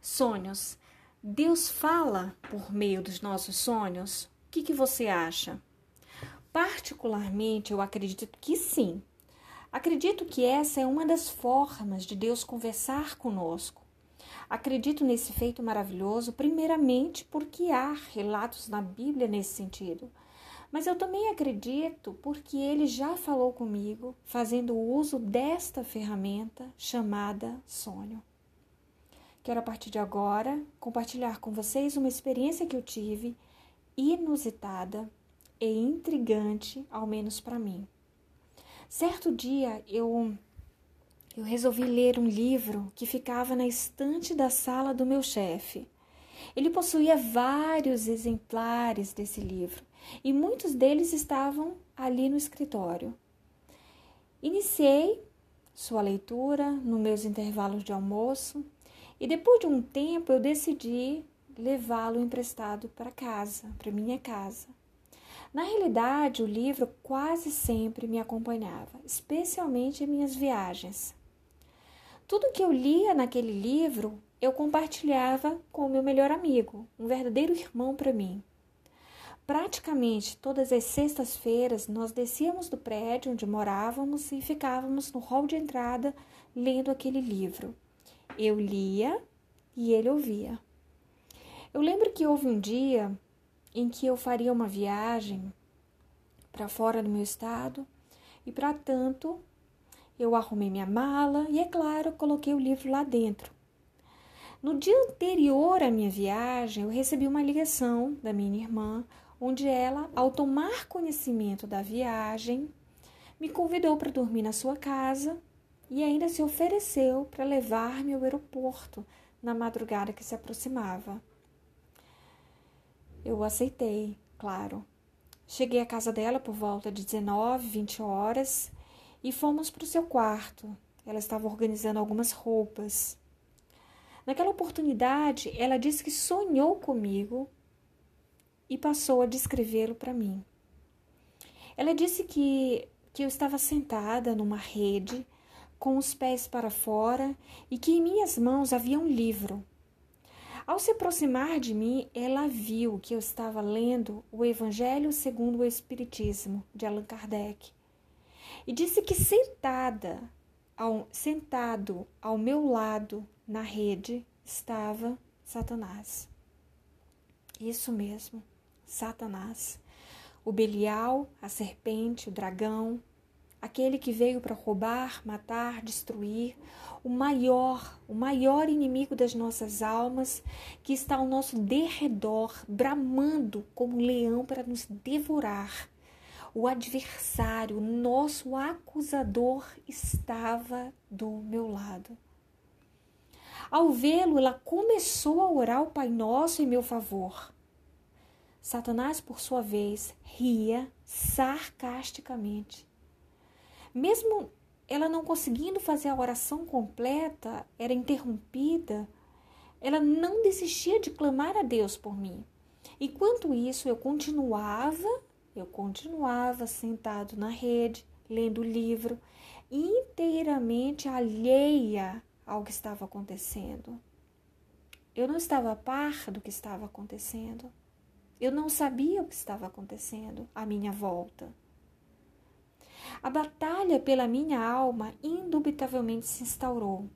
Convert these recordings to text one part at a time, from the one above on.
Sonhos. Deus fala por meio dos nossos sonhos? O que, que você acha? Particularmente, eu acredito que sim. Acredito que essa é uma das formas de Deus conversar conosco. Acredito nesse feito maravilhoso, primeiramente porque há relatos na Bíblia nesse sentido. Mas eu também acredito porque ele já falou comigo, fazendo uso desta ferramenta chamada sonho. Quero a partir de agora compartilhar com vocês uma experiência que eu tive inusitada e intrigante, ao menos para mim. Certo dia eu eu resolvi ler um livro que ficava na estante da sala do meu chefe. Ele possuía vários exemplares desse livro e muitos deles estavam ali no escritório. Iniciei sua leitura nos meus intervalos de almoço e depois de um tempo eu decidi levá-lo emprestado para casa, para minha casa. Na realidade, o livro quase sempre me acompanhava, especialmente em minhas viagens. Tudo que eu lia naquele livro, eu compartilhava com o meu melhor amigo, um verdadeiro irmão para mim. Praticamente todas as sextas-feiras nós descíamos do prédio onde morávamos e ficávamos no hall de entrada lendo aquele livro. Eu lia e ele ouvia. Eu lembro que houve um dia em que eu faria uma viagem para fora do meu estado e, para tanto, eu arrumei minha mala e, é claro, coloquei o livro lá dentro. No dia anterior à minha viagem, eu recebi uma ligação da minha irmã, onde ela, ao tomar conhecimento da viagem, me convidou para dormir na sua casa e ainda se ofereceu para levar-me ao aeroporto na madrugada que se aproximava. Eu aceitei, claro. Cheguei à casa dela por volta de 19, 20 horas e fomos para o seu quarto. Ela estava organizando algumas roupas. Naquela oportunidade, ela disse que sonhou comigo e passou a descrevê-lo para mim. Ela disse que, que eu estava sentada numa rede com os pés para fora e que em minhas mãos havia um livro. Ao se aproximar de mim, ela viu que eu estava lendo o Evangelho segundo o Espiritismo, de Allan Kardec, e disse que sentada, ao, sentado ao meu lado na rede, estava Satanás. Isso mesmo, Satanás. O Belial, a serpente, o dragão, aquele que veio para roubar, matar, destruir, o maior, o maior inimigo das nossas almas, que está ao nosso derredor, bramando como um leão para nos devorar. O adversário, o nosso acusador, estava do meu lado. Ao vê-lo, ela começou a orar o Pai Nosso em meu favor. Satanás, por sua vez, ria sarcasticamente mesmo ela não conseguindo fazer a oração completa, era interrompida, ela não desistia de clamar a Deus por mim. Enquanto isso, eu continuava, eu continuava sentado na rede, lendo o livro, inteiramente alheia ao que estava acontecendo. Eu não estava a par do que estava acontecendo. Eu não sabia o que estava acontecendo à minha volta. A batalha pela minha alma indubitavelmente se instaurou.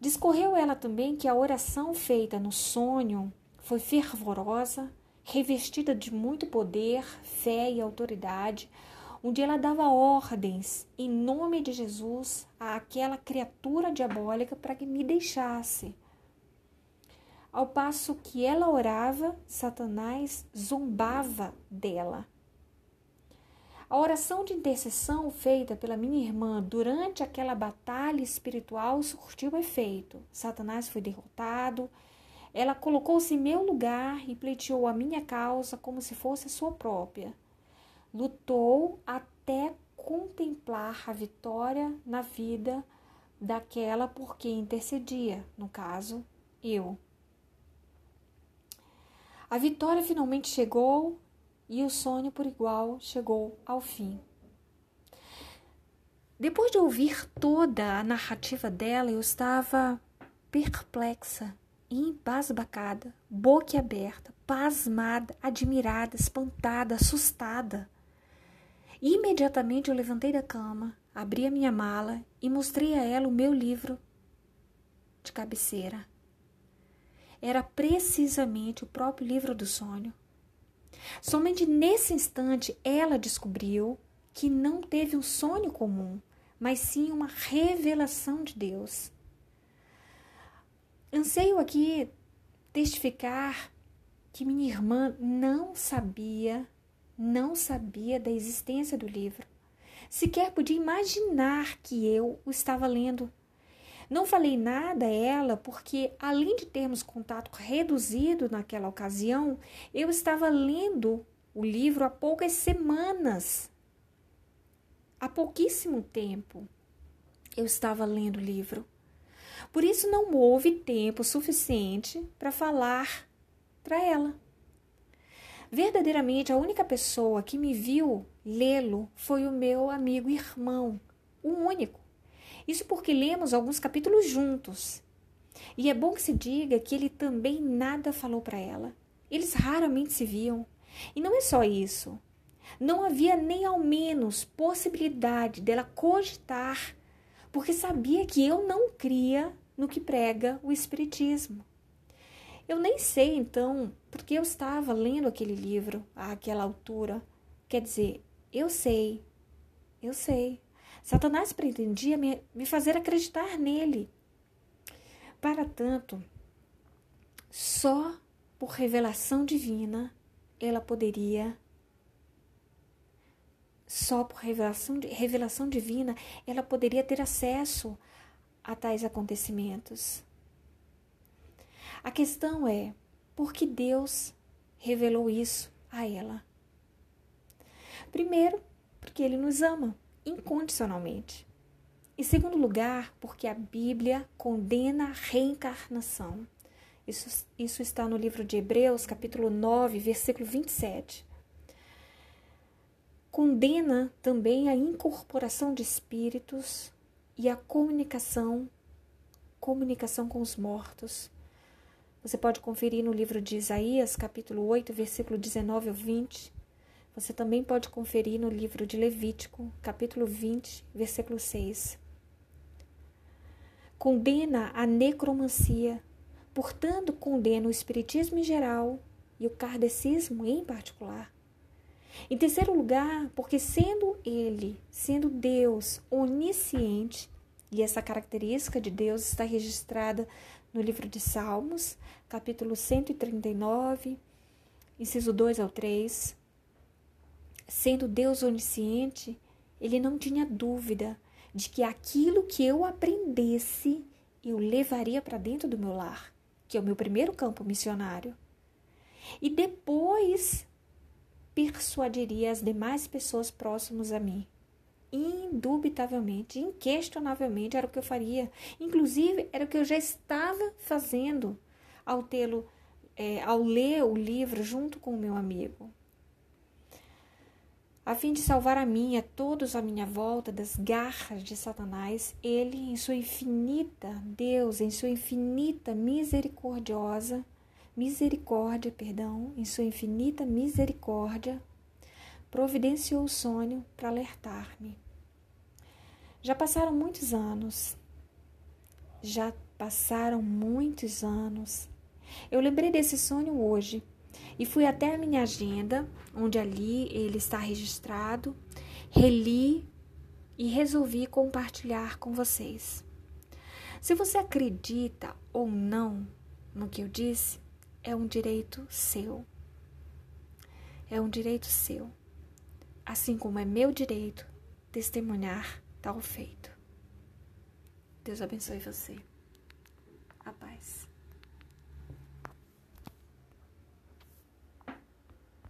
Discorreu ela também que a oração feita no sonho foi fervorosa, revestida de muito poder, fé e autoridade, onde ela dava ordens em nome de Jesus àquela criatura diabólica para que me deixasse. Ao passo que ela orava, Satanás zombava dela a oração de intercessão feita pela minha irmã durante aquela batalha espiritual surtiu efeito. Satanás foi derrotado. Ela colocou-se em meu lugar e pleiteou a minha causa como se fosse a sua própria. Lutou até contemplar a vitória na vida daquela por quem intercedia, no caso, eu. A vitória finalmente chegou e o sonho por igual chegou ao fim. Depois de ouvir toda a narrativa dela, eu estava perplexa, embasbacada, boquiaberta, pasmada, admirada, espantada, assustada. Imediatamente eu levantei da cama, abri a minha mala e mostrei a ela o meu livro de cabeceira. Era precisamente o próprio livro do sonho. Somente nesse instante ela descobriu que não teve um sonho comum, mas sim uma revelação de Deus. Anseio aqui testificar que minha irmã não sabia, não sabia da existência do livro. Sequer podia imaginar que eu o estava lendo. Não falei nada a ela porque, além de termos contato reduzido naquela ocasião, eu estava lendo o livro há poucas semanas. Há pouquíssimo tempo eu estava lendo o livro. Por isso não houve tempo suficiente para falar para ela. Verdadeiramente, a única pessoa que me viu lê-lo foi o meu amigo irmão, o único. Isso porque lemos alguns capítulos juntos. E é bom que se diga que ele também nada falou para ela. Eles raramente se viam. E não é só isso. Não havia nem ao menos possibilidade dela cogitar, porque sabia que eu não cria no que prega o Espiritismo. Eu nem sei então porque eu estava lendo aquele livro àquela altura. Quer dizer, eu sei, eu sei, Satanás pretendia me, me fazer acreditar nele. Para tanto, só por revelação divina ela poderia só por revelação, revelação divina ela poderia ter acesso a tais acontecimentos. A questão é por que Deus revelou isso a ela? Primeiro, porque Ele nos ama incondicionalmente. Em segundo lugar, porque a Bíblia condena a reencarnação. Isso, isso está no livro de Hebreus, capítulo 9, versículo 27. Condena também a incorporação de espíritos e a comunicação, comunicação com os mortos. Você pode conferir no livro de Isaías, capítulo 8, versículo 19 ao 20, você também pode conferir no livro de Levítico, capítulo 20, versículo 6. Condena a necromancia, portanto, condena o espiritismo em geral e o kardecismo em particular. Em terceiro lugar, porque sendo ele, sendo Deus onisciente, e essa característica de Deus está registrada no livro de Salmos, capítulo 139, inciso 2 ao 3, Sendo Deus onisciente, ele não tinha dúvida de que aquilo que eu aprendesse eu levaria para dentro do meu lar, que é o meu primeiro campo missionário. E depois persuadiria as demais pessoas próximas a mim. Indubitavelmente, inquestionavelmente era o que eu faria. Inclusive, era o que eu já estava fazendo ao tê-lo, é, ao ler o livro junto com o meu amigo a fim de salvar a mim e a todos à minha volta das garras de Satanás, ele, em sua infinita, Deus, em sua infinita misericordiosa, misericórdia, perdão, em sua infinita misericórdia, providenciou o sonho para alertar-me. Já passaram muitos anos. Já passaram muitos anos. Eu lembrei desse sonho hoje e fui até a minha agenda, onde ali ele está registrado, reli e resolvi compartilhar com vocês. Se você acredita ou não no que eu disse, é um direito seu. É um direito seu. Assim como é meu direito testemunhar tal feito. Deus abençoe você.